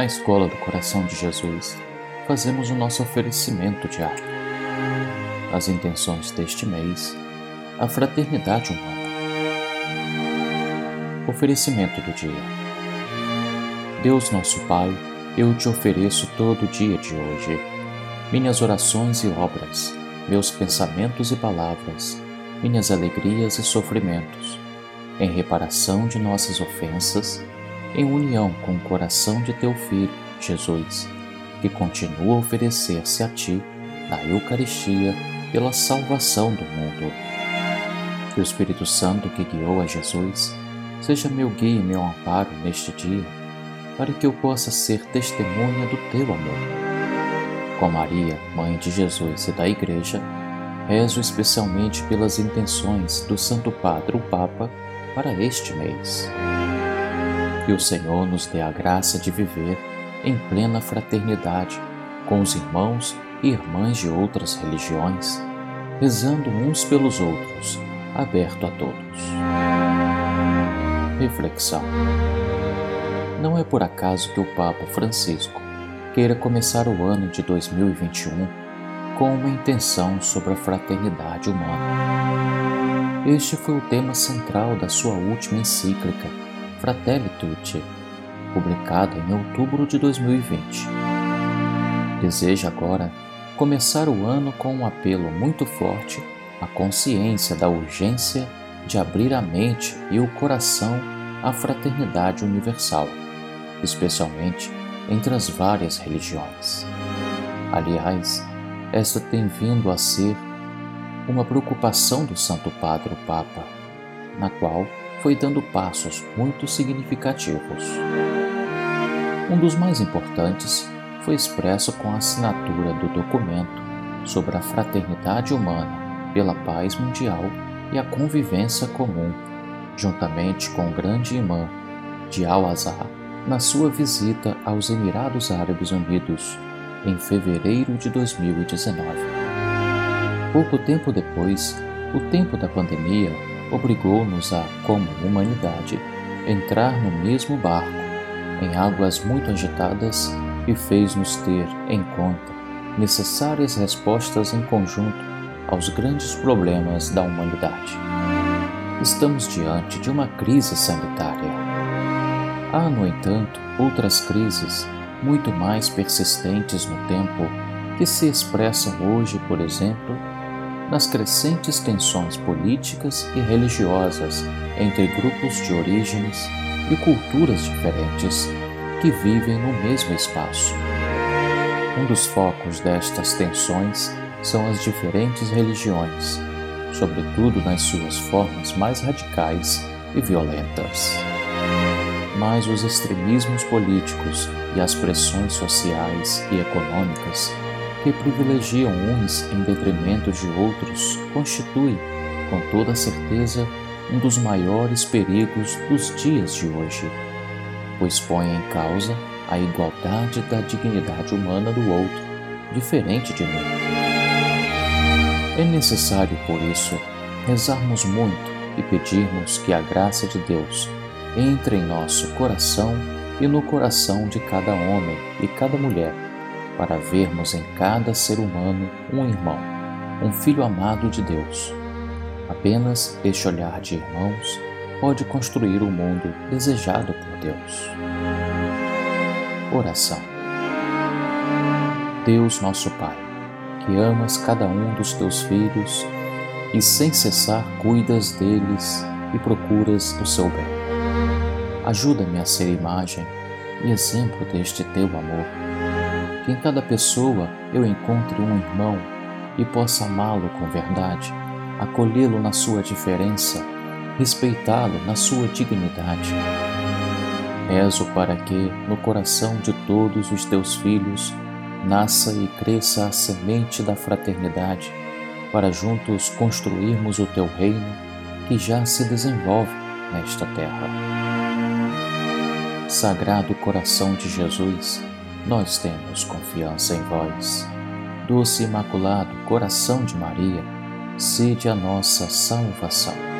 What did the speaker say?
na Escola do Coração de Jesus, fazemos o nosso oferecimento diário. As intenções deste mês, a fraternidade humana. Oferecimento do dia. Deus nosso Pai, eu te ofereço todo o dia de hoje, minhas orações e obras, meus pensamentos e palavras, minhas alegrias e sofrimentos, em reparação de nossas ofensas, em união com o coração de teu Filho, Jesus, que continua a oferecer-se a ti na Eucaristia pela salvação do mundo. Que o Espírito Santo que guiou a Jesus seja meu guia e meu amparo neste dia, para que eu possa ser testemunha do teu amor. Com Maria, Mãe de Jesus e da Igreja, rezo especialmente pelas intenções do Santo Padre, o Papa, para este mês. Que o Senhor nos dê a graça de viver em plena fraternidade com os irmãos e irmãs de outras religiões, rezando uns pelos outros, aberto a todos. Reflexão: Não é por acaso que o Papa Francisco queira começar o ano de 2021 com uma intenção sobre a fraternidade humana. Este foi o tema central da sua última encíclica, Fratelli Tutti, publicada em outubro de 2020. Deseja agora começar o ano com um apelo muito forte à consciência da urgência de abrir a mente e o coração à fraternidade universal, especialmente entre as várias religiões. Aliás, esta tem vindo a ser uma preocupação do Santo Padre o Papa, na qual foi dando passos muito significativos. Um dos mais importantes foi expresso com a assinatura do documento sobre a fraternidade humana pela paz mundial e a convivência comum, juntamente com o grande imã de Al-Azhar na sua visita aos Emirados Árabes Unidos em fevereiro de 2019. Pouco tempo depois, o tempo da pandemia obrigou-nos a, como humanidade, entrar no mesmo barco em águas muito agitadas e fez-nos ter em conta necessárias respostas em conjunto aos grandes problemas da humanidade. Estamos diante de uma crise sanitária. Há, no entanto, outras crises muito mais persistentes no tempo que se expressam hoje, por exemplo, nas crescentes tensões políticas e religiosas entre grupos de origens e culturas diferentes que vivem no mesmo espaço. Um dos focos destas tensões são as diferentes religiões, sobretudo nas suas formas mais radicais e violentas. Mas os extremismos políticos e as pressões sociais e econômicas que privilegiam uns em detrimento de outros constituem, com toda certeza, um dos maiores perigos dos dias de hoje, pois põe em causa a igualdade da dignidade humana do outro, diferente de mim. É necessário, por isso, rezarmos muito e pedirmos que a graça de Deus entre em nosso coração e no coração de cada homem e cada mulher para vermos em cada ser humano um irmão, um filho amado de Deus. Apenas este olhar de irmãos pode construir o mundo desejado por Deus. Oração. Deus nosso Pai, que amas cada um dos teus filhos e sem cessar cuidas deles e procuras o seu bem. Ajuda-me a ser imagem e exemplo deste teu amor que em cada pessoa eu encontre um irmão e possa amá-lo com verdade, acolhê-lo na sua diferença, respeitá-lo na sua dignidade. Rezo para que, no coração de todos os teus filhos, nasça e cresça a semente da fraternidade, para juntos construirmos o teu reino que já se desenvolve nesta terra. Sagrado coração de Jesus, nós temos confiança em vós. Doce Imaculado Coração de Maria, sede a nossa salvação.